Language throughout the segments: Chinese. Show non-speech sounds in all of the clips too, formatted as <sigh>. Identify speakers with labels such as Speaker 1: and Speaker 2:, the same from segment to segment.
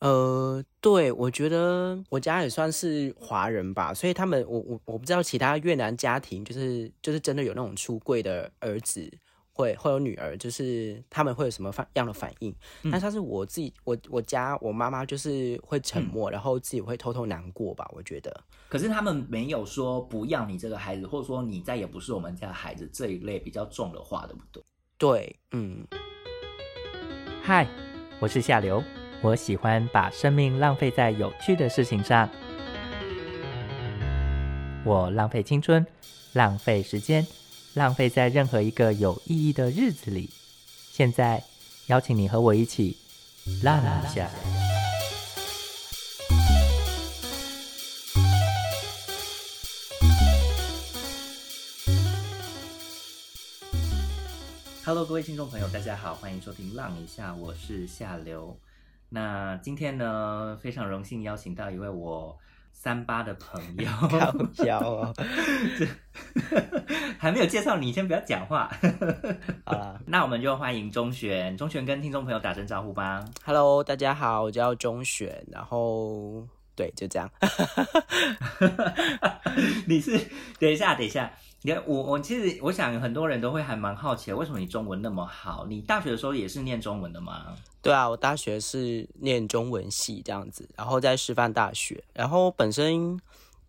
Speaker 1: 呃，对，我觉得我家也算是华人吧，所以他们，我我我不知道其他越南家庭，就是就是真的有那种出柜的儿子，会会有女儿，就是他们会有什么反样的反应？但他是我自己，我我家我妈妈就是会沉默，然后自己会偷偷难过吧，我觉得。
Speaker 2: 可是他们没有说不要你这个孩子，或者说你再也不是我们家的孩子这一类比较重的话，对不对？
Speaker 1: 对，嗯。
Speaker 3: 嗨，我是夏流。我喜欢把生命浪费在有趣的事情上。我浪费青春，浪费时间，浪费在任何一个有意义的日子里。现在，邀请你和我一起浪一下。
Speaker 2: Hello，各位听众朋友，大家好，欢迎收听《浪一下》，我是夏流。那今天呢，非常荣幸邀请到一位我三八的朋友，<laughs>
Speaker 1: 好骄傲，<laughs>
Speaker 2: 还没有介绍你，先不要讲话。
Speaker 1: 好啦，<laughs>
Speaker 2: 那我们就欢迎钟璇，钟璇跟听众朋友打声招呼吧。
Speaker 1: Hello，大家好，我叫钟璇，然后对，就这样。<laughs>
Speaker 2: 你是等一下，等一下。你看我，我其实我想很多人都会还蛮好奇，为什么你中文那么好？你大学的时候也是念中文的吗？
Speaker 1: 对啊，我大学是念中文系这样子，然后在师范大学，然后本身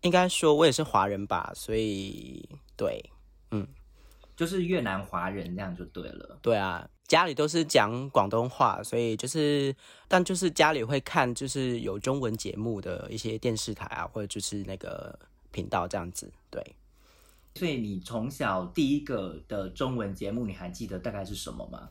Speaker 1: 应该说我也是华人吧，所以对，嗯，
Speaker 2: 就是越南华人这样就对了。
Speaker 1: 对啊，家里都是讲广东话，所以就是，但就是家里会看就是有中文节目的一些电视台啊，或者就是那个频道这样子，对。
Speaker 2: 所以你从小第一个的中文节目，你还记得大概是什么吗？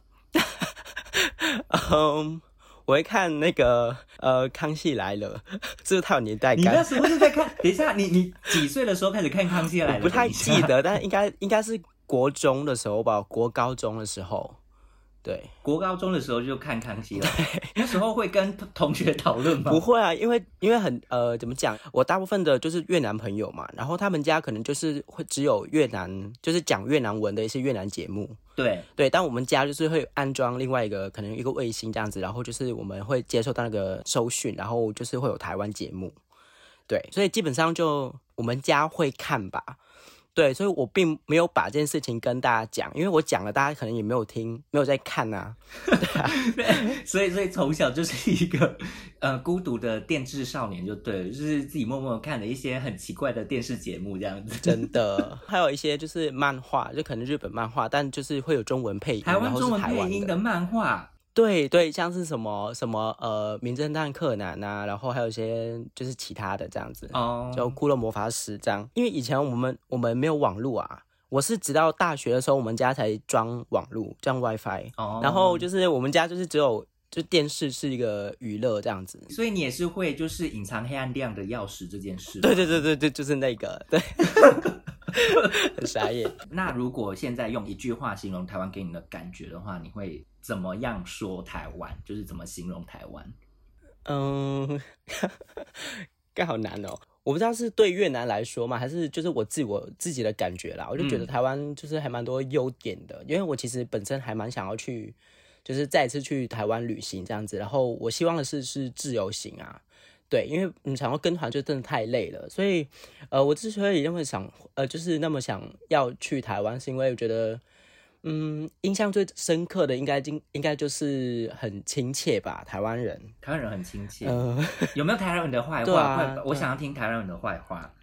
Speaker 1: 嗯，我会看那个呃《康熙来了》，<laughs> 这个太有年代感。
Speaker 2: 你那时候是在看？等一下，你你几岁的时候开始看《康熙来了》？
Speaker 1: 不太记得，但应该应该是国中的时候吧，国高中的时候。对，
Speaker 2: 国高中的时候就看康熙了。那时候会跟同学讨论吗？
Speaker 1: 不会啊，因为因为很呃，怎么讲？我大部分的就是越南朋友嘛，然后他们家可能就是会只有越南，就是讲越南文的一些越南节目。
Speaker 2: 对
Speaker 1: 对，但我们家就是会安装另外一个可能一个卫星这样子，然后就是我们会接受到那个收讯，然后就是会有台湾节目。对，所以基本上就我们家会看吧。对，所以我并没有把这件事情跟大家讲，因为我讲了，大家可能也没有听，没有在看呐。<laughs> 对啊，<laughs>
Speaker 2: 所以所以从小就是 <laughs> 一个呃孤独的电视少年，就对了，就是自己默默看了一些很奇怪的电视节目这样子。
Speaker 1: 真的，还有一些就是漫画，就可能日本漫画，但就是会有中文配音，
Speaker 2: 台湾中文配音的漫画。
Speaker 1: 对对，像是什么什么呃，名侦探柯南啊，然后还有一些就是其他的这样子，哦，就骷髅魔法使这样。因为以前我们我们没有网络啊，我是直到大学的时候，我们家才装网络，装 WiFi。哦，然后就是我们家就是只有就电视是一个娱乐这样子。
Speaker 2: 所以你也是会就是隐藏黑暗亮的钥匙这件事。
Speaker 1: 对对对对对，就是那个对。<laughs> 很傻眼。<laughs>
Speaker 2: 那如果现在用一句话形容台湾给你的感觉的话，你会怎么样说台湾？就是怎么形容台湾？
Speaker 1: 嗯，<laughs> 该好难哦。我不知道是对越南来说嘛，还是就是我自我自己的感觉啦。我就觉得台湾就是还蛮多优点的，因为我其实本身还蛮想要去，就是再一次去台湾旅行这样子。然后我希望的是是自由行啊。对，因为你想要跟团就真的太累了，所以，呃，我之所以那么想，呃，就是那么想要去台湾，是因为我觉得，嗯，印象最深刻的应该应应该就是很亲切吧，台湾人，
Speaker 2: 台湾人很亲切，有没有台湾人的坏话？<laughs> 我想要听台湾人的坏话，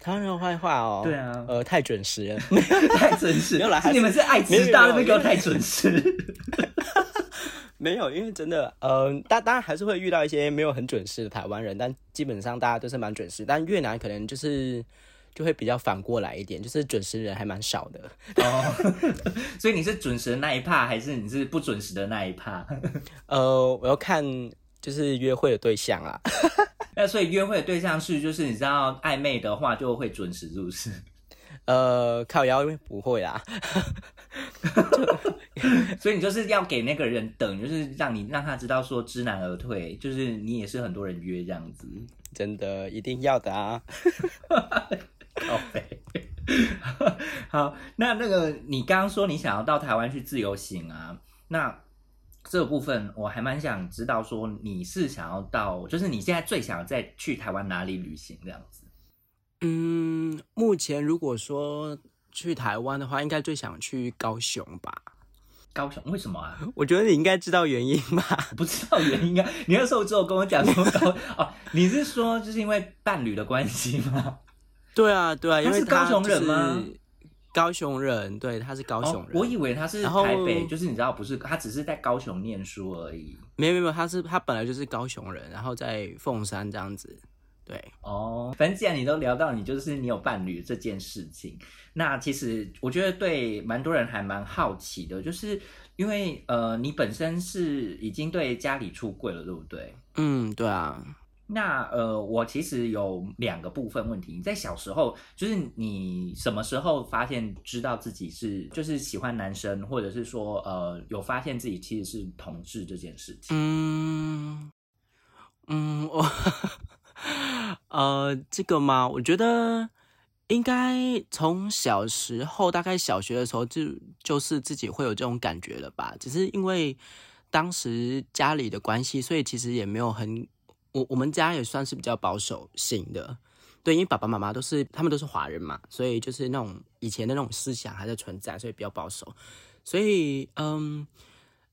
Speaker 1: 台湾人的坏话哦，
Speaker 2: 对啊，
Speaker 1: 呃，太准时了，<laughs>
Speaker 2: 太准时，没有啦，你们是爱迟到，那个太准时。<laughs>
Speaker 1: 没有，因为真的，嗯，当当然还是会遇到一些没有很准时的台湾人，但基本上大家都是蛮准时。但越南可能就是就会比较反过来一点，就是准时人还蛮少的。
Speaker 2: 哦，<laughs> 所以你是准时的那一趴，还是你是不准时的那一趴？
Speaker 1: 呃，我要看就是约会的对象啊。
Speaker 2: 那所以约会的对象是就是你知道暧昧的话就会准时入室。<laughs>
Speaker 1: 呃，靠腰因为不会啦。<laughs>
Speaker 2: 所以你就是要给那个人等，就是让你让他知道说知难而退，就是你也是很多人约这样子，<laughs>
Speaker 1: 真的一定要的啊。
Speaker 2: 好，那那个你刚刚说你想要到台湾去自由行啊，那这个部分，我还蛮想知道，说你是想要到，就是你现在最想再去台湾哪里旅行这样子？
Speaker 1: 嗯，目前如果说去台湾的话，应该最想去高雄吧。
Speaker 2: 高雄为什么啊？
Speaker 1: 我觉得你应该知道原因吧？<laughs>
Speaker 2: 不知道原因啊？你那时候只有跟我讲说高哦，你是说就是因为伴侣的关系吗？
Speaker 1: 对啊，对啊，因为
Speaker 2: 他是高雄人吗
Speaker 1: 就是高雄人，对，他是高雄
Speaker 2: 哦
Speaker 1: 人。
Speaker 2: 我以为他是台北，就是你知道不是，他只是在高雄念书而已。
Speaker 1: 没有没有，他是他本来就是高雄人，然后在凤山这样子。对，
Speaker 2: 哦，反正既然你都聊到你就是你有伴侣这件事情，那其实我觉得对蛮多人还蛮好奇的，就是因为呃你本身是已经对家里出柜了，对不对？
Speaker 1: 嗯，对啊，
Speaker 2: 那呃，我其实有两个部分问题。你在小时候，就是你什么时候发现知道自己是就是喜欢男生，或者是说呃有发现自己其实是同志这件事情？
Speaker 1: 嗯嗯，我呃这个嘛，我觉得应该从小时候，大概小学的时候就就是自己会有这种感觉了吧。只是因为当时家里的关系，所以其实也没有很，我我们家也算是比较保守型的。对，因为爸爸妈妈都是他们都是华人嘛，所以就是那种以前的那种思想还在存在，所以比较保守。所以嗯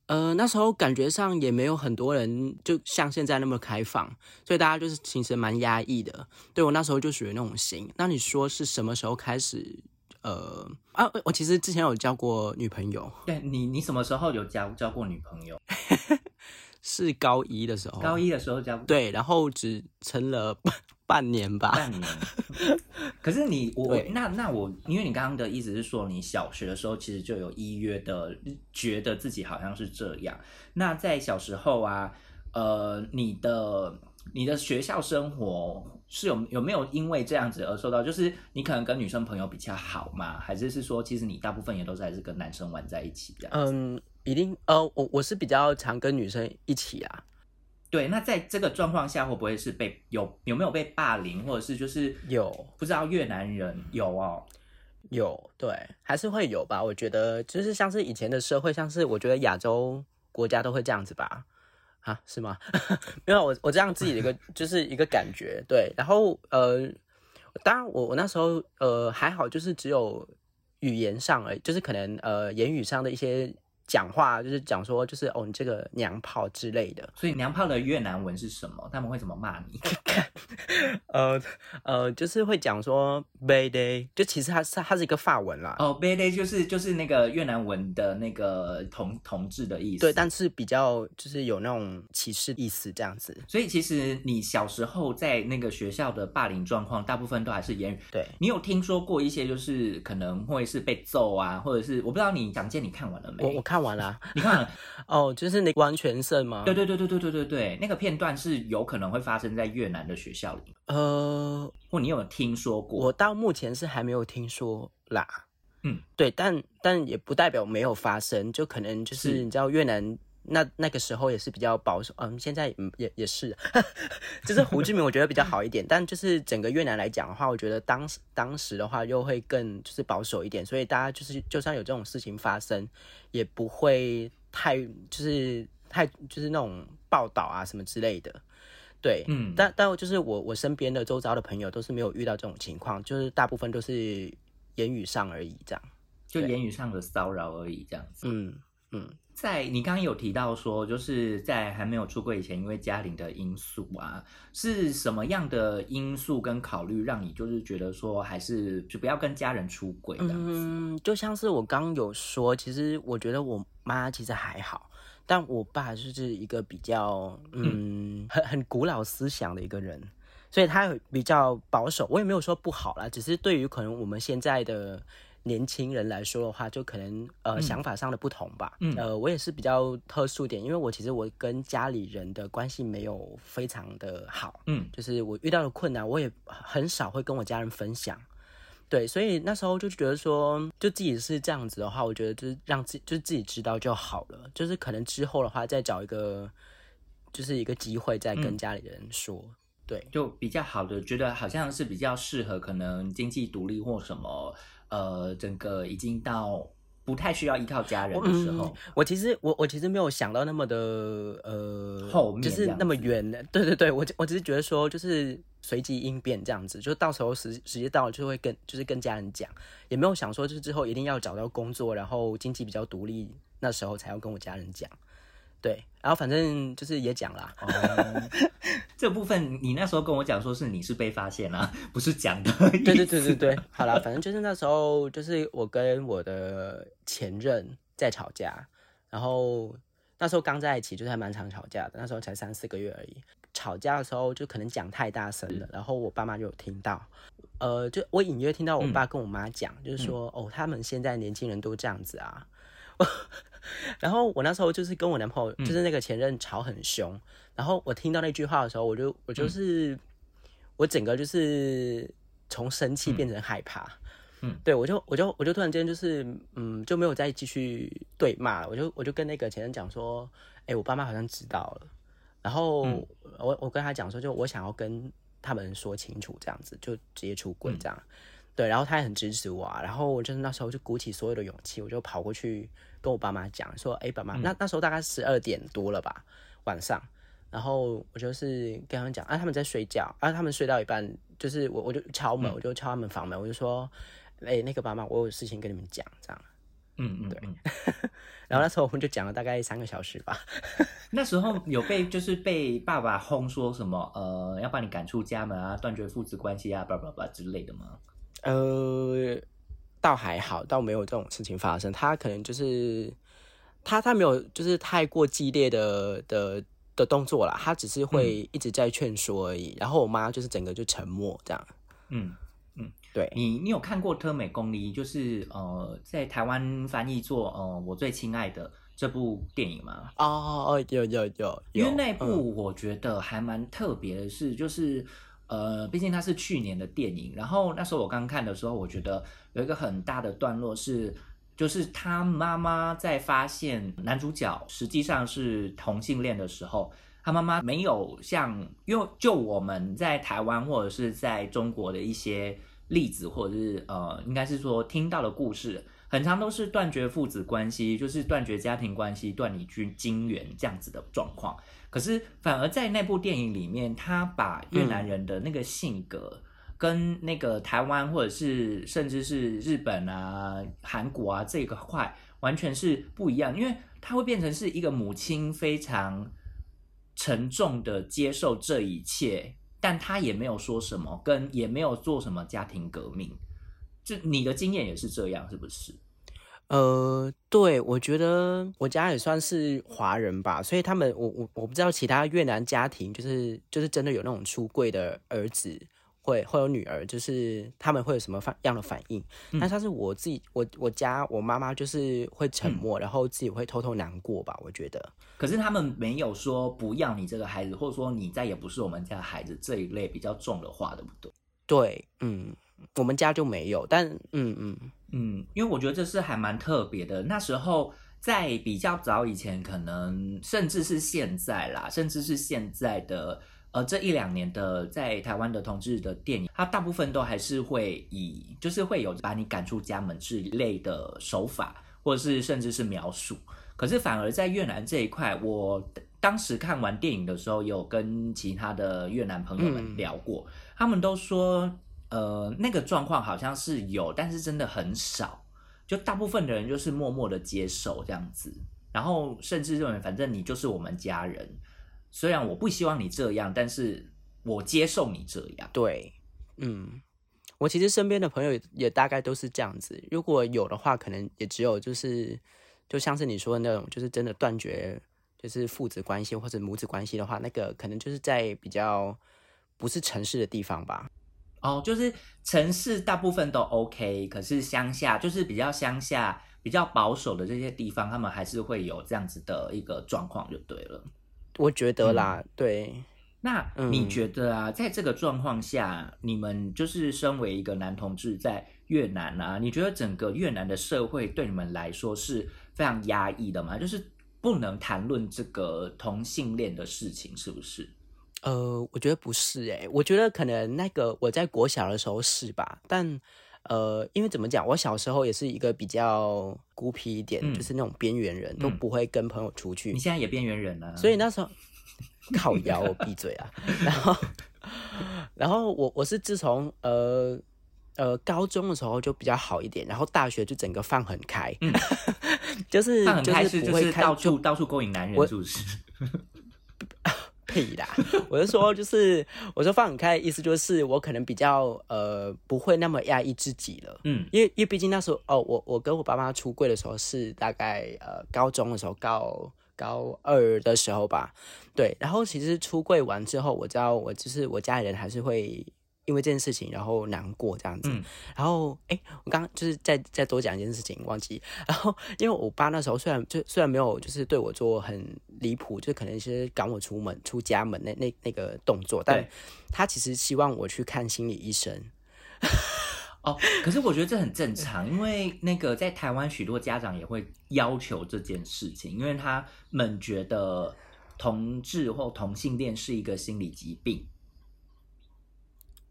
Speaker 1: 呃那时候感觉上也没有很多人就像现在那么开放，所以大家就是其实蛮压抑的。对我那时候就属于那种型。那你说是什么时候开始？呃啊，我其实之前有交过女朋友，
Speaker 2: 对你，你什么时候有交交过女朋友？<laughs>
Speaker 1: 是高一的时候，
Speaker 2: 高一的时候交
Speaker 1: 对，然后只撑了半半年吧。
Speaker 2: 半年。<laughs> 可是你我那那我，因为你刚刚的意思是说，你小学的时候其实就有依约的，觉得自己好像是这样。那在小时候啊，呃，你的你的学校生活是有有没有因为这样子而受到，就是你可能跟女生朋友比较好嘛？还是是说，其实你大部分也都是还是跟男生玩在一起这样？
Speaker 1: 嗯，一定呃，我我是比较常跟女生一起啊，
Speaker 2: 对。那在这个状况下，会不会是被有有没有被霸凌，或者是就是
Speaker 1: 有
Speaker 2: 不知道越南人有哦？
Speaker 1: 有对，还是会有吧。我觉得就是像是以前的社会，像是我觉得亚洲国家都会这样子吧。啊，是吗？<laughs> 没有，我我这样自己的一个 <laughs> 就是一个感觉，对。然后呃，当然我我那时候呃还好，就是只有语言上而已，就是可能呃言语上的一些讲话，就是讲说就是哦你这个娘炮之类的。
Speaker 2: 所以娘炮的越南文是什么？他们会怎么骂你？<laughs> <laughs>
Speaker 1: 呃呃，就是会讲说 “bay day”，就其实它是它是一个法文啦。
Speaker 2: 哦 b a d y 就是就是那个越南文的那个同同志的意思。
Speaker 1: 对，但是比较就是有那种歧视意思这样子。
Speaker 2: 所以其实你小时候在那个学校的霸凌状况，大部分都还是言语。
Speaker 1: 对，
Speaker 2: 你有听说过一些就是可能会是被揍啊，或者是我不知道你蒋健你看完了没？
Speaker 1: 我我看完了。<laughs>
Speaker 2: 你看了？<laughs>
Speaker 1: 哦，就是那个完全胜吗？
Speaker 2: 对对对对对对对对，那个片段是有可能会发生在越南的学校里，
Speaker 1: 呃，
Speaker 2: 或你有听说过？
Speaker 1: 我到目前是还没有听说啦。
Speaker 2: 嗯，
Speaker 1: 对，但但也不代表没有发生，就可能就是
Speaker 2: 是
Speaker 1: 你知道越南那那个时候也是比较保守，嗯，现在嗯也也是，<laughs> 就是胡志明我觉得比较好一点，但就是整个越南来讲的话，我觉得当时当时的话又会更就是保守一点，所以大家就是就算有这种事情发生，也不会太就是太就是那种报道啊什么之类的。对，
Speaker 2: 嗯
Speaker 1: 但但就是我我身边的周遭的朋友都是没有遇到这种情况，就是大部分都是言语上而已，这样。
Speaker 2: 就言语上的骚扰而已，这样子。
Speaker 1: 嗯嗯，
Speaker 2: 在你刚刚有提到说，就是在还没有出柜以前，因为家庭的因素啊，是什么样的因素跟考虑让你就是觉得说，还是就不要跟家人出轨这样子？
Speaker 1: 嗯，就像是我刚有说，其实我觉得我妈其实还好，但我爸就是一个比较嗯很很古老思想的一个人，所以他比较保守。我也没有说不好啦，只是对于可能我们现在的年轻人来说的话，就可能呃、
Speaker 2: 嗯
Speaker 1: 想法上的不同吧。
Speaker 2: 嗯
Speaker 1: 呃，我也是比较特殊点，因为我其实我跟家里人的关系没有非常的好。
Speaker 2: 嗯
Speaker 1: 就是我遇到的困难，我也很少会跟我家人分享。对，所以那时候就觉得说，就自己是这样子的话，我觉得就是让自就是自己知道就好了。就是可能之后的话，再找一个就是一个机会，再跟
Speaker 2: 嗯
Speaker 1: 家里人说。对，
Speaker 2: 就比较好的，觉得好像是比较适合可能经济独立或什么，呃，整个已经到不不太需要依靠家人的时候，
Speaker 1: 我其实我我其实没有想到那么的呃
Speaker 2: 后面
Speaker 1: 就是那么远的，对对对，我我只是觉得说就是随机应变这样子，就到时候时时间到了就会跟就是跟家人讲，也没有想说就是之后一定要找到工作，然后经济比较独立，那时候才要跟我家人讲。对，然后反正就是也讲啦。
Speaker 2: 哦，<laughs> 这部分你那时候跟我讲说是你是被发现了，不是讲的。
Speaker 1: 对对对对对，好啦，反正就是那时候就是我跟我的前任在吵架，然后那时候刚在一起，就是还蛮常吵架的，那时候才三四个月而已。吵架的时候就可能讲太大声了，然后我爸妈就有听到，呃，就我隐约听到我爸跟我妈讲，就是说哦，他们现在年轻人都这样子啊。<laughs> 然后我那时候就是跟我男朋友，就是那个前任吵很凶。然后我听到那句话的时候，我就我就是我整个就是从生气变成害怕。嗯，对我就我就我就突然间就是嗯就没有再继续对骂了。我就我就跟那个前任讲说，哎，我爸妈好像知道了。然后我我跟他讲说，就我想要跟他们说清楚，这样子就直接出轨这样。对，然后他也很支持我。啊。然后我就是那时候就鼓起所有的勇气，我就跑过去。跟我爸妈讲说，哎，爸妈，那那时候大概十二点多了吧，晚上，然后我就是跟他们讲，啊，他们在睡觉，啊，他们睡到一半，就是我我就敲门，我就敲他们房门，我就说，哎，那个爸妈，我有事情跟你们讲，这样，
Speaker 2: 嗯嗯，
Speaker 1: 对，然后那时候我们就讲了大概三个小时吧。<laughs>
Speaker 2: 那时候有被就是被爸爸轰说什么，呃，要把你赶出家门啊，断绝父子关系啊，叭叭叭之类的吗？
Speaker 1: 呃。倒还好，倒没有这种事情发生。他可能就是他，他没有就是太过激烈的的的动作啦，他只是会一直在劝说而已。然后我妈就是整个就沉默这样。
Speaker 2: 嗯嗯，
Speaker 1: 对
Speaker 2: 你，你有看过《特美公里》就是呃，在台湾翻译作呃我最亲爱的这部电影吗？
Speaker 1: 哦哦，有有有，
Speaker 2: 因为那部我觉得还蛮特别的是，就是。呃，毕竟它是去年的电影，然后那时候我刚看的时候，我觉得有一个很大的段落是，就是他妈妈在发现男主角实际上是同性恋的时候，他妈妈没有像，因为就我们在台湾或者是在中国的一些例子，或者是呃，应该是说听到的故事，很长都是断绝父子关系，就是断绝家庭关系，断你君金源这样子的状况。可是，反而在那部电影里面，他把越南人的那个性格跟那个台湾或者是甚至是日本啊、韩国啊这个块完全是不一样，因为他会变成是一个母亲非常沉重的接受这一切，但他也没有说什么，跟也没有做什么家庭革命。就你的经验也是这样，是不是？
Speaker 1: 呃，对，我觉得我家也算是华人吧，所以他们，我我我不知道其他越南家庭，就是就是真的有那种出柜的儿子，会会有女儿，就是他们会有什么反样的反应？但他是我自己，我我家我妈妈就是会沉默，然后自己会偷偷难过吧，我觉得。
Speaker 2: 可是他们没有说不要你这个孩子，或者说你再也不是我们家的孩子这一类比较重的话，对不对？
Speaker 1: 对，嗯。我们家就没有，但嗯嗯
Speaker 2: 嗯，因为我觉得这是还蛮特别的。那时候在比较早以前，可能甚至是现在啦，甚至是现在的呃这一两年的在台湾的同志的电影，它大部分都还是会以就是会有把你赶出家门之类的手法，或者是甚至是描述。可是反而在越南这一块，我当时看完电影的时候，有跟其他的越南朋友们聊过，他们都说。呃，那个状况好像是有，但是真的很少。就大部分的人就是默默的接受这样子，然后甚至认为反正你就是我们家人，虽然我不希望你这样，但是我接受你这样。
Speaker 1: 对，嗯，我其实身边的朋友也大概都是这样子。如果有的话，可能也只有就是，就像是你说的那种，就是真的断绝就是父子关系或者母子关系的话，那个可能就是在比较不是城市的地方吧。
Speaker 2: 哦，就是城市大部分都 OK，可是乡下就是比较乡下、比较保守的这些地方，他们还是会有这样子的一个状况，就对了。
Speaker 1: 我觉得啦，对。
Speaker 2: 那你觉得啊，在这个状况下，你们就是身为一个男同志在越南啊，你觉得整个越南的社会对你们来说是非常压抑的吗？就是不能谈论这个同性恋的事情，是不是？
Speaker 1: 呃，我觉得不是诶，我觉得可能那个我在国小的时候是吧，但呃，因为怎么讲，我小时候也是一个比较孤僻一点，
Speaker 2: 嗯
Speaker 1: 就是那种边缘人，都
Speaker 2: 嗯。
Speaker 1: 不会跟朋友出去
Speaker 2: 你，现在也边缘人了，
Speaker 1: 所以那时候靠腰，我闭嘴啊。然后，然后我我是自从呃呃高中的时候就比较好一点，然后大学就整个放很开，
Speaker 2: 嗯。<laughs>
Speaker 1: 就是
Speaker 2: 放很开
Speaker 1: 就是不会
Speaker 2: 是就是到处到处勾引男人，
Speaker 1: 我
Speaker 2: 是不是？
Speaker 1: 屁啦！我就说，就是我说放很开意思，就是我可能比较呃不会那么压抑自己了。
Speaker 2: 嗯
Speaker 1: 因为因为毕竟那时候哦，我我跟我爸妈出柜的时候是大概呃高中的时候，高高二的时候吧。对，然后其实出柜完之后，我知道我就是我家里人还是会因为这件事情然后难过这样子。
Speaker 2: 嗯
Speaker 1: 然后哎，我刚刚就是再再多讲一件事情，忘记。然后因为我爸那时候虽然就虽然没有就是对我做很离谱，就可能是赶我出门出家门那那那个动作，但他其实希望我去看心理医生。<laughs>
Speaker 2: 哦，可是我觉得这很正常，因为那个在台湾许多家长也会要求这件事情，因为他们觉得同志或同性恋是一个心理疾病。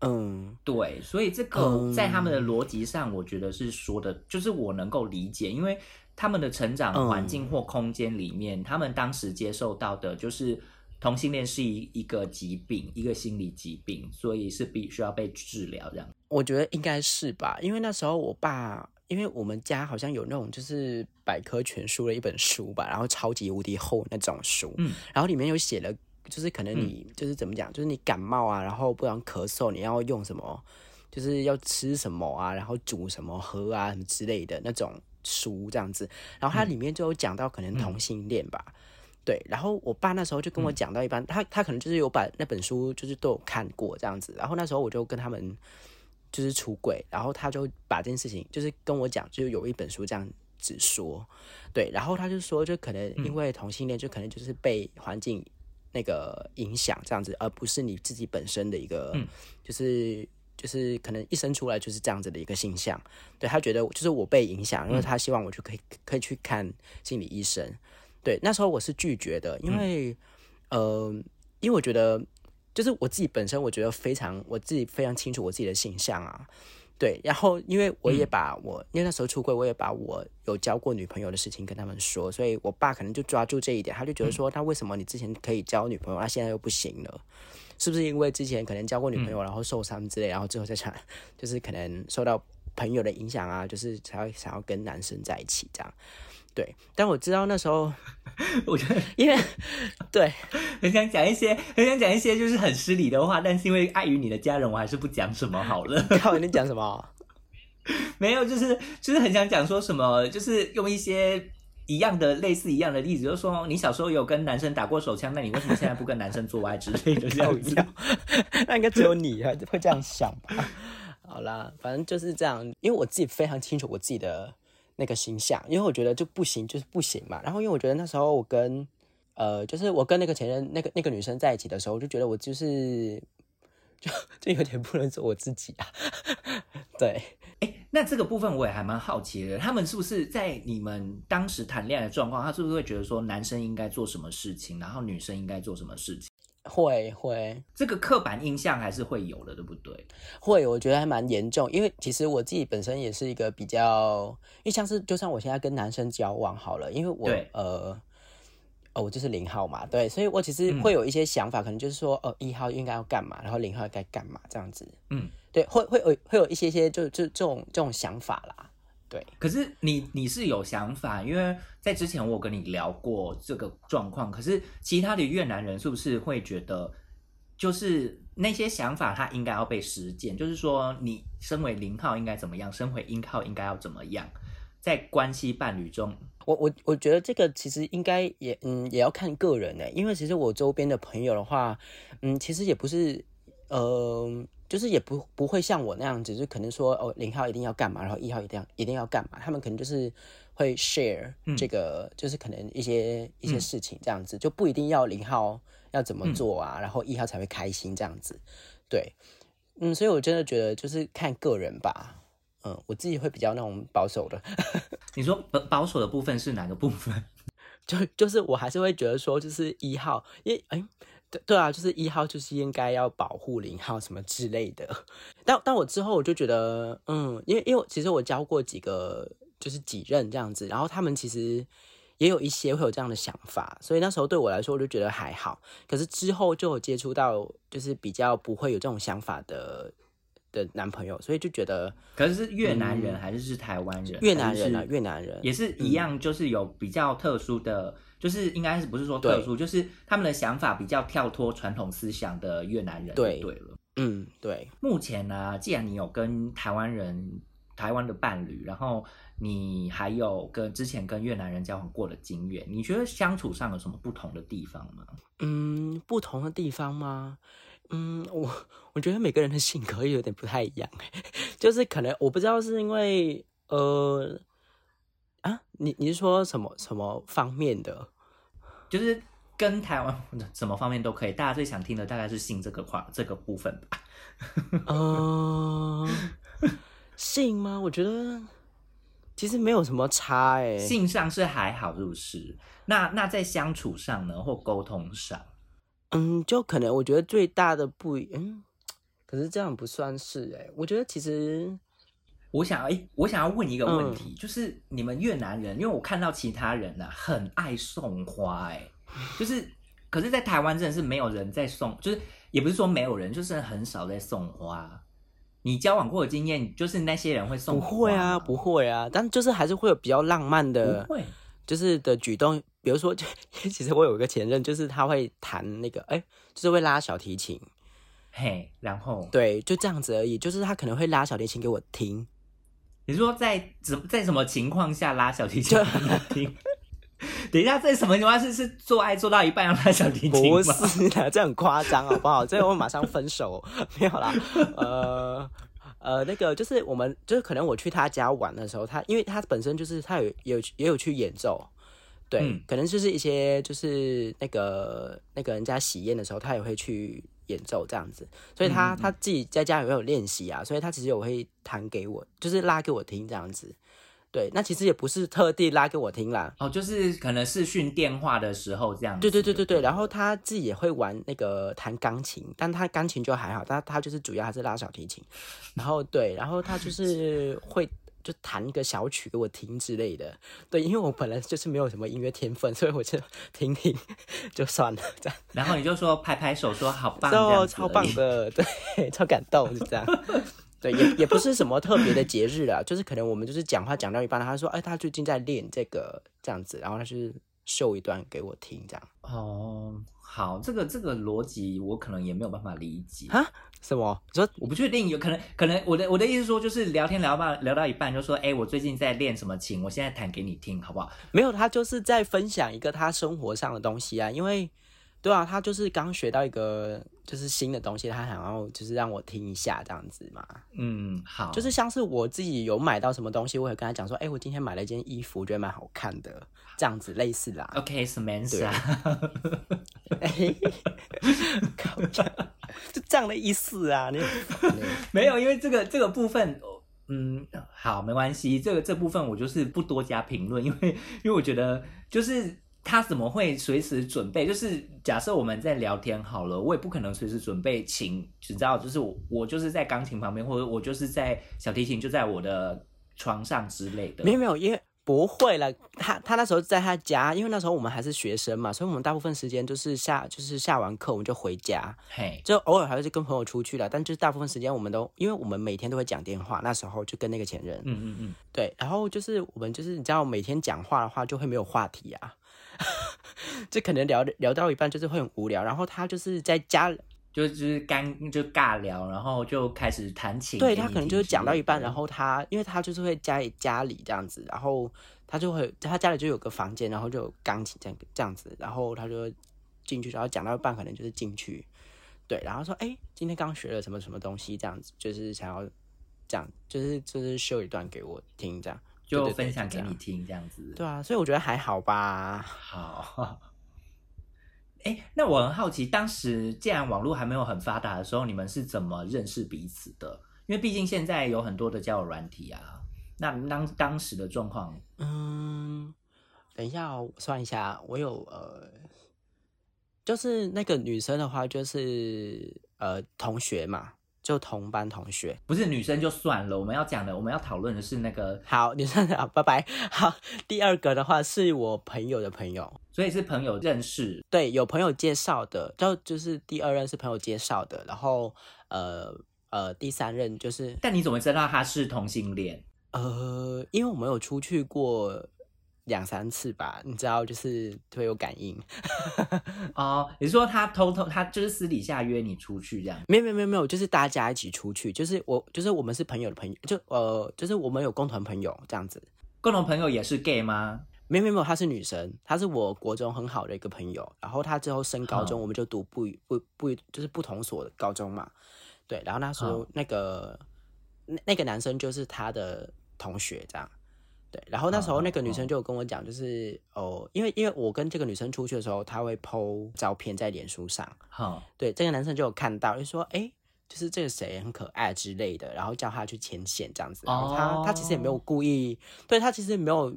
Speaker 1: 嗯，
Speaker 2: 对，所以这个
Speaker 1: 嗯。
Speaker 2: 在他们的逻辑上，我觉得是说的，就是我能够理解，因为他们的成长环境或空间里面，他们当时接受到的就是同性恋是一一个疾病，一个心理疾病，所以是必须要被治疗这样。
Speaker 1: 我觉得应该是吧，因为那时候我爸，因为我们家好像有那种就是百科全书的一本书吧，然后超级无敌厚那种书，
Speaker 2: 嗯，
Speaker 1: 然后里面有写了，就是可能你、就是怎么讲，就是你感冒啊，然后不然咳嗽，你要用什么，就是要吃什么啊，然后煮什么喝啊什么之类的那种书这样子，然后它里面就有讲到可能同性恋吧。对，然后我爸那时候就跟我讲到一般，他他可能就是有把那本书就是都有看过这样子，然后那时候我就跟他们就是出轨，然后他就把这件事情就是跟我讲，就是有一本书这样子说，对，然后他就说，就可能因为同性恋，就可能就是被环境那个影响这样子，而不是你自己本身的一个，
Speaker 2: 嗯
Speaker 1: 就是就是可能一生出来就是这样子的一个形象，对他觉得就是我被影响，因为他希望我就可以可以去看心理医生，对，那时候我是拒绝的，因为、呃，因为我觉得就是我自己本身，我觉得非常我自己非常清楚我自己的形象啊。对，然后因为我也把我，因为那时候出柜，我也把我有交过女朋友的事情跟他们说，所以我爸可能就抓住这一点，他就觉得说，那为什么你之前可以交女朋友，他现在又不行了？是不是因为之前可能交过女朋友，然后受伤之类，然后最后再想，就是可能受到朋友的影响啊，就是才会想要跟男生在一起这样？对，但我知道那时候，<laughs>
Speaker 2: 我觉得
Speaker 1: 因为 <laughs> 对，
Speaker 2: 很想讲一些，很想讲一些就是很失礼的话，但是因为碍于你的家人，我还是不讲什么好了。<laughs>
Speaker 1: 靠你讲什么？
Speaker 2: 没有，就是就是很想讲说什么，就是用一些一样的类似一样的例子，就是说你小时候有跟男生打过手枪，那你为什么现在不跟男生做爱之类的这样子？
Speaker 1: 那应该只有你啊会这样想吧？好啦，反正就是这样，因为我自己非常清楚我自己的那个形象，因为我觉得就不行，就是不行嘛。然后因为我觉得那时候我跟呃，就是我跟那个前任那个那个女生在一起的时候，我就觉得我就是就就有点不能做我自己啊。<laughs> 对，哎
Speaker 2: 那这个部分我也还蛮好奇的，他们是不是在你们当时谈恋爱的状况，他是不是会觉得说男生应该做什么事情，然后女生应该做什么事情？
Speaker 1: 会会。
Speaker 2: 这个刻板印象还是会有的，对不对？
Speaker 1: 会，我觉得还蛮严重，因为其实我自己本身也是一个比较，因为像是就算我现在跟男生交往好了，因为我
Speaker 2: 对。
Speaker 1: 呃。哦，我就是零号嘛，对，所以我其实会有一些想法，可能就是说，哦，一号应该要干嘛，然后零号该干嘛这样子，
Speaker 2: 嗯，
Speaker 1: 对，会会有会有一些些就就这种这种想法啦，对，
Speaker 2: 可是你你是有想法，因为在之前我有跟你聊过这个状况，可是其他的越南人是不是会觉得，就是那些想法他应该要被实践，就是说你身为零号应该怎么样，身为一号应该要怎么样，在关系伴侣中，
Speaker 1: 我我我觉得这个其实应该也嗯也要看个人呢，因为其实我周边的朋友的话，嗯，其实也不是呃，就是也不不会像我那样子，就可能说哦零号一定要干嘛，然后一号一定要一定要干嘛，他们可能就是会 share
Speaker 2: 嗯
Speaker 1: 这个，就是可能一些一些事情这样子，就不一定要零号要怎
Speaker 2: 嗯
Speaker 1: 么做啊，然后一号才会开心这样子，对，嗯，所以我真的觉得就是看个人吧。嗯，我自己会比较那种保守的，<laughs>
Speaker 2: 你说保保守的部分是哪个部分？<laughs>
Speaker 1: 就就是我还是会觉得说，就是一号，因为哎，对对啊，就是一号就是应该要保护零号什么之类的。但但我之后我就觉得，嗯，因为因为其实我教过几个就是几任这样子，然后他们其实也有一些会有这样的想法，所以那时候对我来说我就觉得还好。可是之后就有接触到就是比较不会有这种想法的的男朋友，所以就觉得
Speaker 2: 可是是越南人还是是台湾人？
Speaker 1: 越南人啊，越南人
Speaker 2: 也是一样，就是有比较特殊的，就是应该是不是说特殊，就是他们的想法比较跳脱传统思想的越南人。
Speaker 1: 对
Speaker 2: 对了，
Speaker 1: 嗯，对，
Speaker 2: 目前呢，既然你有跟台湾人、台湾的伴侣，然后你还有跟之前跟越南人交往过的经验，你觉得相处上有什么不同的地方吗？
Speaker 1: 嗯，不同的地方吗？嗯，我我觉得每个人的性格有点不太一样，哎，<laughs> 就是可能我不知道是因为呃啊，你你是说什么什么方面的？
Speaker 2: 就是跟台湾什么方面都可以，大家最想听的大概是性这个块这个部分吧。
Speaker 1: 嗯、<laughs> 性吗？我觉得其实没有什么差，哎，
Speaker 2: 性上是还好，是不是？那那在相处上呢，或沟通上，
Speaker 1: 嗯，就可能我觉得最大的不一，嗯，可是这样不算是，哎，我觉得其实
Speaker 2: 我想哎、我想要问一个问
Speaker 1: 嗯
Speaker 2: 题，就是你们越南人，因为我看到其他人呢、啊、很爱送花、哎，就是可是，在台湾真的是没有人在送，就是也不是说没有人，就是很少在送花。你交往过的经验，就是那些人会送花
Speaker 1: 不会啊，不会啊，但就是还是会有比较浪漫的，
Speaker 2: 不会。
Speaker 1: 就是的举动，比如说，就 <laughs> 其实我有一个前任，就是他会弹那个，哎、就是会拉小提琴，
Speaker 2: 嘿，然后
Speaker 1: 对，就这样子而已。就是他可能会拉小提琴给我听，
Speaker 2: 你说在怎在什么情况下拉小提琴给你听？<laughs> 等一下，在什么情况是是做爱做到一半要拉小提琴
Speaker 1: 不？是的，这很夸张，好不好？这个我马上分手，没有啦。呃呃，那个就是我们就是可能我去他家玩的时候，他因为他本身就是他有有也有去演奏，对，
Speaker 2: 嗯。
Speaker 1: 可能就是一些就是那个那个人家喜宴的时候，他也会去演奏这样子，所以他、
Speaker 2: 嗯嗯嗯。
Speaker 1: 他自己在家也会有练习啊，所以他其实有会弹给我，就是拉给我听这样子。对，那其实也不是特地拉给我听啦，
Speaker 2: 哦，就是可能视讯电话的时候这样子。
Speaker 1: 对对对对对，然后他自己也会玩那个弹钢琴，但他钢琴就还好，他他就是主要还是拉小提琴，然后对，然后他就是会就弹一个小曲给我听之类的，对，因为我本来就是没有什么音乐天分，<laughs> 所以我就听听 <laughs> 就算了，这样，
Speaker 2: 然后你就说拍拍手说好棒，这
Speaker 1: 哦，
Speaker 2: 样
Speaker 1: 超棒。的，<laughs> 对，超感动，是这样。对，也也不是什么特别的节日啊，就是可能我们就是讲话讲到一半，他说，哎，他最近在练这个这样子，然后他就是秀一段给我听，这样。
Speaker 2: 哦，好，这个这个逻辑我可能也没有办法理解。
Speaker 1: 啊？什么？你说
Speaker 2: 我不确定，有可能，可能我的我的意思说，就是聊天聊到聊到一半，就说，哎、我最近在练什么琴，我现在弹给你听，好不好？
Speaker 1: 没有，他就是在分享一个他生活上的东西啊，因为，对啊，他就是刚学到一个就是新的东西，他想要就是让我听一下这样子嘛，
Speaker 2: 嗯，好，
Speaker 1: 就是像是我自己有买到什么东西，我也跟他讲说，哎、我今天买了一件衣服，我觉得蛮好看的，这样子类似啦。
Speaker 2: OK，Samantha，、
Speaker 1: 哎，<laughs> 靠腰就这样的意思啊，你
Speaker 2: 没有，因为这个这个部分，嗯，好，没关系，这个这部分我就是不多加评论，因为因为我觉得就是他怎么会随时准备？就是假设我们在聊天好了，我也不可能随时准备琴，只知道就是我我就是在钢琴旁边，或者我就是在小提琴就在我的床上之类的
Speaker 1: 没。有没有，因为不会了。他他那时候在他家，因为那时候我们还是学生嘛，所以我们大部分时间就是下就是下完课我们就回家，
Speaker 2: 嘿，
Speaker 1: 就偶尔还会跟朋友出去了，但就是大部分时间我们都因为我们每天都会讲电话，那时候就跟那个前任，
Speaker 2: 嗯嗯嗯，
Speaker 1: 对，然后就是我们就是你知道每天讲话的话就会没有话题啊，<laughs> 就可能聊聊到一半就是会很无聊，然后他就是在家
Speaker 2: 就就是干就尬聊，然后就开始弹琴。
Speaker 1: 对他可能就是讲到一半，然后他因为他就是会家里家里这样子，然后他就会他家里就有个房间，然后就有钢琴这样这样子，然后他就进去，然后讲到一半可能就是进去，对，然后说哎、今天刚学了什么什么东西这样子，就是想要这样，就是就是秀一段给我听这样，对
Speaker 2: 就分享给你听这样子。
Speaker 1: 对啊，所以我觉得还好吧。
Speaker 2: 好，<laughs> 哎、那我很好奇，当时既然网络还没有很发达的时候，你们是怎么认识彼此的？因为毕竟现在有很多的交友软体啊。那当当时的状况，
Speaker 1: 嗯，等一下、哦，我算一下，我有呃，就是那个女生的话，就是呃同学嘛，就同班同学。
Speaker 2: 不是女生就算了，我们要讲的，我们要讨论的是那个，
Speaker 1: 好，女生好，拜拜。<laughs> 好，第二个的话是我朋友的朋友，
Speaker 2: 所以是朋友认识，
Speaker 1: 对，有朋友介绍的，就就是第二任是朋友介绍的，然后呃呃第三任就是
Speaker 2: 但你怎么知道他是同性恋？
Speaker 1: 呃，因为我们有出去过两三次吧，你知道，就是会有感应。<laughs>
Speaker 2: 哦，你说他偷偷，他就是私底下约你出去这样？
Speaker 1: 没有没有没有没有，就是大家一起出去，就是我就是我们是朋友的朋友，就呃就是我们有共同朋友这样子。
Speaker 2: 共同朋友也是 gay 吗？
Speaker 1: 没有没有没有，她是女生，她是我国中很好的一个朋友，然后她之后升高中，
Speaker 2: 好
Speaker 1: 我们就读不不不就是不同所的高中嘛，对，然后那时候那个那那个男生就是她的同学这样。对，然后那时候那个女生就有跟我讲，就是哦，因为因为我跟这个女生出去的时候，她会 PO 照片在脸书上，
Speaker 2: 好，
Speaker 1: 对，这个男生就有看到，就说，哎、就是这个谁很可爱之类的，然后叫他去牵线这样子。然后他、他其实也没有故意，对他其实没有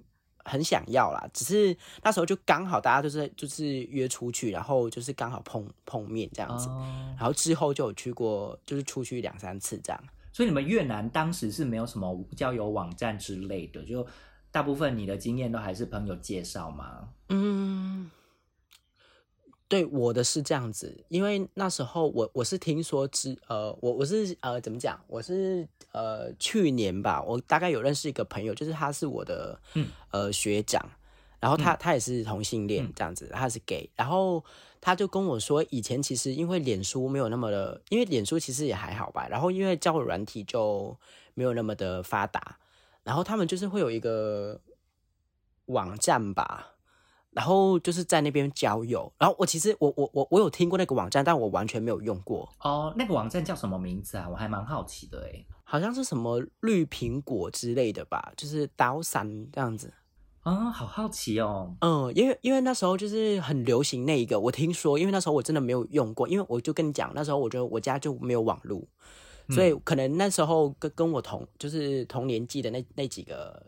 Speaker 1: 很想要啦，只是那时候就刚好大家就是就是约出去，然后就是刚好碰碰面这样子。
Speaker 2: 哦，
Speaker 1: 然后之后就有去过，就是出去两三次这样。
Speaker 2: 所以你们越南当时是没有什么交友网站之类的，就大部分你的经验都还是朋友介绍吗？
Speaker 1: 嗯，对，我的是这样子，因为那时候我我是听说之呃，我我是呃怎么讲，我是呃去年吧，我大概有认识一个朋友，就是他是我的
Speaker 2: 嗯。
Speaker 1: 呃学长，然后他、他也是同性恋这样子，他是 gay，然后他就跟我说，以前其实因为脸书没有那么的，因为脸书其实也还好吧，然后因为交友软体就没有那么的发达，然后他们就是会有一个网站吧。然后就是在那边交友，然后我其实我我我我有听过那个网站，但我完全没有用过，
Speaker 2: 哦，那个网站叫什么名字啊？我还蛮好奇的哎。
Speaker 1: 好像是什么绿苹果之类的吧，就是刀山这样子。
Speaker 2: 啊、好好奇哦。
Speaker 1: 嗯，因为因为那时候就是很流行那一个，我听说，因为那时候我真的没有用过，因为我就跟你讲，那时候我觉得我家就没有网路，所以可能那时候跟跟我同就是同年纪的那那几个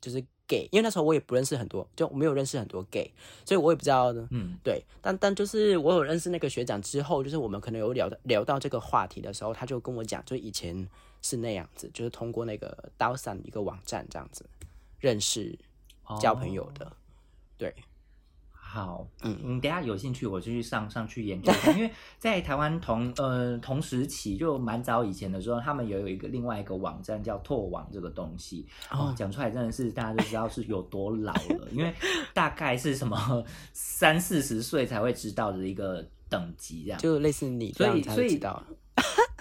Speaker 1: 就是 gay，因为那时候我也不认识很多，就没有认识很多 gay，所以我也不知道呢。
Speaker 2: 嗯，
Speaker 1: 对，但但就是我有认识那个学长之后，就是我们可能有聊到聊到这个话题的时候，他就跟我讲，就以前是那样子，就是通过那个刀伞一个网站这样子认识交朋友的。对，
Speaker 2: 好，
Speaker 1: 嗯
Speaker 2: 嗯，等下有兴趣我就去上上去研究一下，因为在台湾同呃同时期就蛮早以前的时候，他们也有一个另外一个网站叫拓网这个东西，哦，讲出来真的是大家就知道是有多老了，因为大概是什么三四十岁才会知道的一个等级这样。
Speaker 1: 就类似你这样才知道。<laughs>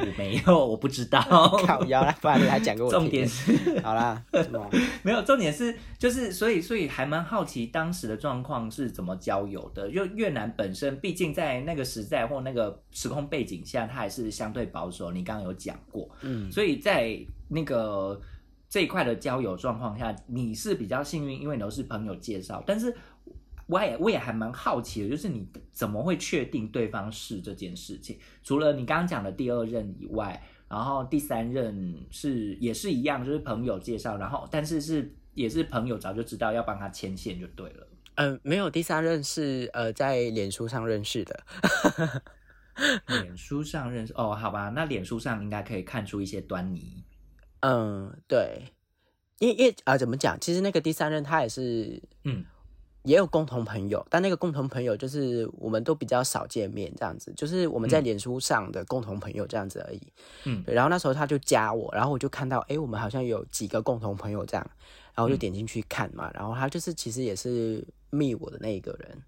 Speaker 2: 我 <laughs> 没有，我不知道。<laughs>
Speaker 1: 靠腰啦，不然你还讲给我听。
Speaker 2: 重点是 <laughs>
Speaker 1: 好啦，什么？
Speaker 2: 没有，重点是就是，所以所以还蛮好奇当时的状况是怎么交友的。就越南本身，毕竟在那个时代或那个时空背景下，它还是相对保守。你刚刚有讲过，
Speaker 1: 嗯，
Speaker 2: 所以在那个这一块的交友状况下，你是比较幸运，因为你都是朋友介绍。但是我也我也还蛮好奇的，就是你怎么会确定对方是这件事情？除了你刚刚讲的第二任以外，然后第三任是也是一样，就是朋友介绍，然后但是是也是朋友早就知道要帮他牵线就对了。
Speaker 1: 呃，没有，第三任是呃在脸书上认识的。<laughs>
Speaker 2: 脸书上认识哦，好吧，那脸书上应该可以看出一些端倪。
Speaker 1: 嗯，对，因为啊、怎么讲？其实那个第三任他也是
Speaker 2: 嗯，
Speaker 1: 也有共同朋友，但那个共同朋友就是我们都比较少见面，这样子，就是我们在
Speaker 2: 嗯。
Speaker 1: 脸书上的共同朋友这样子而已。
Speaker 2: 嗯。
Speaker 1: 对，然后那时候他就加我，然后我就看到，哎，我们好像有几个共同朋友这样，然后我就
Speaker 2: 嗯。
Speaker 1: 点进去看嘛，然后他就是其实也是密我的那一个人，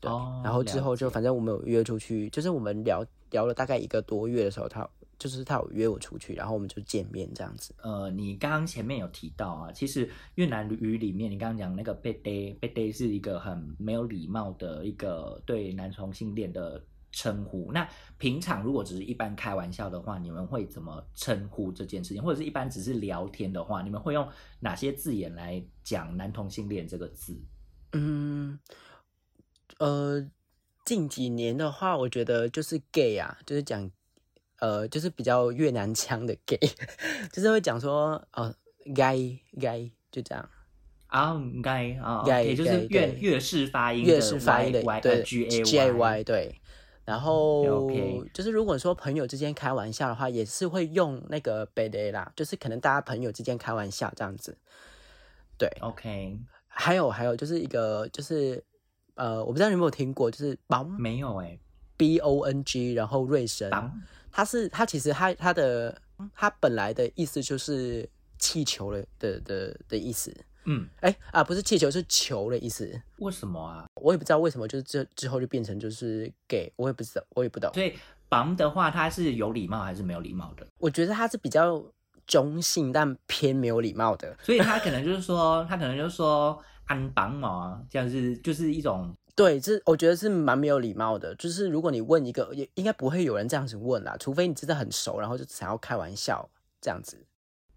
Speaker 1: 对，
Speaker 2: 哦
Speaker 1: 然后之后就反正我们有约出去，就是我们聊聊了大概一个多月的时候，他就是他有约我出去，然后我们就见面这样子。
Speaker 2: 呃，你刚刚前面有提到啊，其实越南语里面，你刚刚讲那个被逮被逮是一个很没有礼貌的一个对男同性恋的称呼。那平常如果只是一般开玩笑的话，你们会怎么称呼这件事情？或者是一般只是聊天的话，你们会用哪些字眼来讲男同性恋这个字？
Speaker 1: 嗯，呃，近几年的话，我觉得就是 gay 啊，就是讲，呃，就是比较越南腔的 gay，<laughs> 就是会讲说，呃，该该就这样。
Speaker 2: 啊，应该啊，
Speaker 1: 应该
Speaker 2: 也就是
Speaker 1: 对对
Speaker 2: 粤粤式发音的
Speaker 1: 粤式发音的
Speaker 2: Y
Speaker 1: 对
Speaker 2: G A
Speaker 1: Y 对。然后就是如果说朋友之间开玩笑的话，也是会用那个 b a 啦，就是可能大家朋友之间开玩笑这样子。对
Speaker 2: ，OK，
Speaker 1: 还有还有就是一个就是呃，我不知道你有没有听过，就是邦
Speaker 2: 没有哎
Speaker 1: ，B O N G，然后瑞声，
Speaker 2: 绑
Speaker 1: 它是它其实它它的它本来的意思就是气球的的的的意思。
Speaker 2: 嗯，
Speaker 1: 哎啊，不是气球，是球的意思。
Speaker 2: 为什么啊？
Speaker 1: 我也不知道为什么，就是这之后就变成就是 gay，我也不知道，我也不懂。
Speaker 2: 所以绑的话，它是有礼貌还是没有礼貌的？
Speaker 1: 我觉得它是比较中性但偏没有礼貌的。
Speaker 2: 所以他可能就是说，他可能就是说安绑嘛，这样是就是一种
Speaker 1: 对，这我觉得是蛮没有礼貌的。就是如果你问一个，也应该不会有人这样子问啦，除非你真的很熟，然后就想要开玩笑这样子。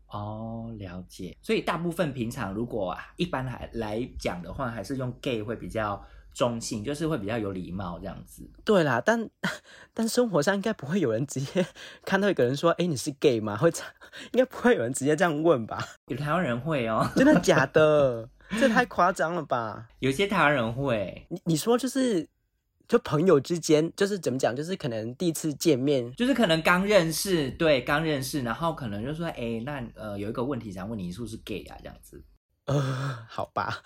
Speaker 2: 哦，了解。所以大部分平常如果一般来来讲的话，还是用 gay 会比较中性，就是会比较有礼貌这样子。
Speaker 1: 对啦，但但生活上应该不会有人直接看到一个人说：“哎，你是 gay 吗？”会这样，应该不会有人直接这样问吧？
Speaker 2: 有台湾人会哦，
Speaker 1: 真的假的？<laughs> 这太夸张了吧？
Speaker 2: 有些台湾人会，
Speaker 1: 你你说就是就朋友之间，就是怎么讲，就是可能第一次见面，
Speaker 2: 就是可能刚认识，对，刚认识，然后可能就说，哎，那呃有一个问题想问你，你是不是 gay 啊？这样子。
Speaker 1: 呃，好吧，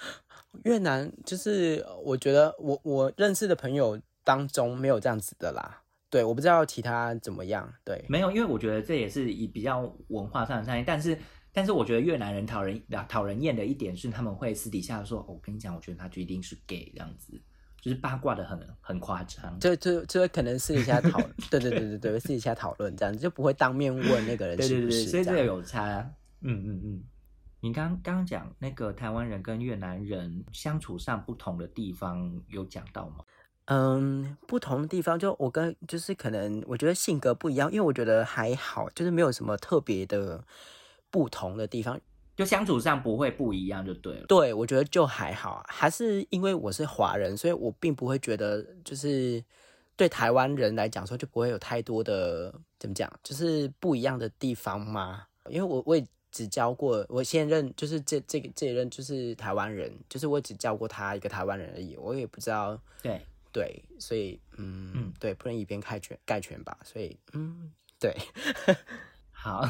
Speaker 1: 越南就是我觉得我我认识的朋友当中没有这样子的啦。对，我不知道其他怎么样。对，
Speaker 2: 没有，因为我觉得这也是以比较文化上的差异，但是但是我觉得越南人讨人讨人厌的一点是，他们会私底下说，哦我跟你讲，我觉得他就一定是 gay 这样子，就是八卦的很很夸张。
Speaker 1: 这这这可能私底下讨，对对对对对，私底下讨论这样子，就不会当面问那个人
Speaker 2: 对对对，
Speaker 1: 是不是
Speaker 2: 所以这个有差。嗯嗯嗯，你刚刚刚讲那个台湾人跟越南人相处上不同的地方有讲到吗？
Speaker 1: 嗯，不同的地方就我跟就是可能我觉得性格不一样，因为我觉得还好，就是没有什么特别的不同的地方。
Speaker 2: 就相处上不会不一样就对了。
Speaker 1: 对，我觉得就还好，还是因为我是华人，所以我并不会觉得就是对台湾人来讲说就不会有太多的怎么讲，就是不一样的地方嘛。因为我我也只教过我现任就是这这个这一任就是台湾人，就是我只教过他一个台湾人而已，我也不知道
Speaker 2: 对，
Speaker 1: 对，所以嗯
Speaker 2: 嗯
Speaker 1: 对，不能以偏概全概全吧，所以嗯对，<laughs>
Speaker 2: 好，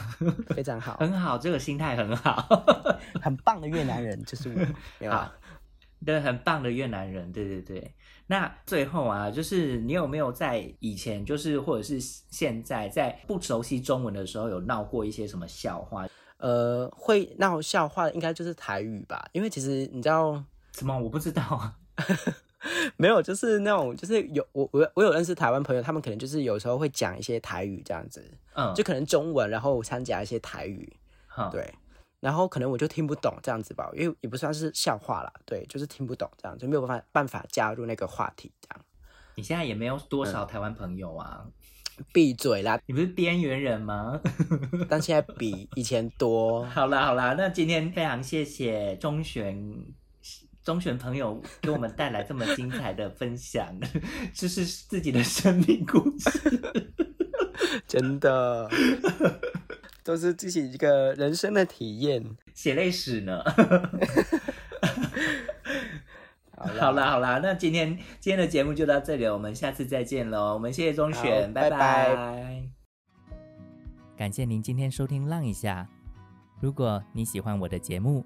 Speaker 1: 非常好，<laughs>
Speaker 2: 很好，这个心态很好。<laughs>
Speaker 1: 很棒的越南人就是我，<laughs>
Speaker 2: 好，对，很棒的越南人，对对对。那最后啊，就是你有没有在以前，就是或者是现在，在不熟悉中文的时候，有闹过一些什么笑话？
Speaker 1: 呃，会闹笑话的应该就是台语吧，因为其实你知道，
Speaker 2: 什么我不知道啊。<laughs>
Speaker 1: 没有，就是那种，就是有我我我有认识台湾朋友，他们可能就是有时候会讲一些台语这样子，
Speaker 2: 嗯，
Speaker 1: 就可能中文，然后掺杂一些台语，
Speaker 2: 哼，
Speaker 1: 对，然后可能我就听不懂这样子吧，因为也不算是笑话啦，对，就是听不懂这样，就没有办法办法加入那个话题这样。
Speaker 2: 你现在也没有多少台湾朋友啊，
Speaker 1: 闭嘴啦！
Speaker 2: 你不是边缘人吗？<laughs>
Speaker 1: 但现在比以前多。
Speaker 2: 好啦好啦，那今天非常谢谢中选中选朋友给我们带来这么精彩的分享，<laughs> 这是自己的生命故事。<laughs>
Speaker 1: 真的，都是自己一个人生的体验。<laughs>
Speaker 2: 血泪史呢？
Speaker 1: 好啦
Speaker 2: 好啦好啦，那今天今天的节目就到这里，我们下次再见喽。我们谢谢中选，
Speaker 1: 拜拜
Speaker 3: 感谢您今天收听《浪一下》。如果你喜欢我的节目，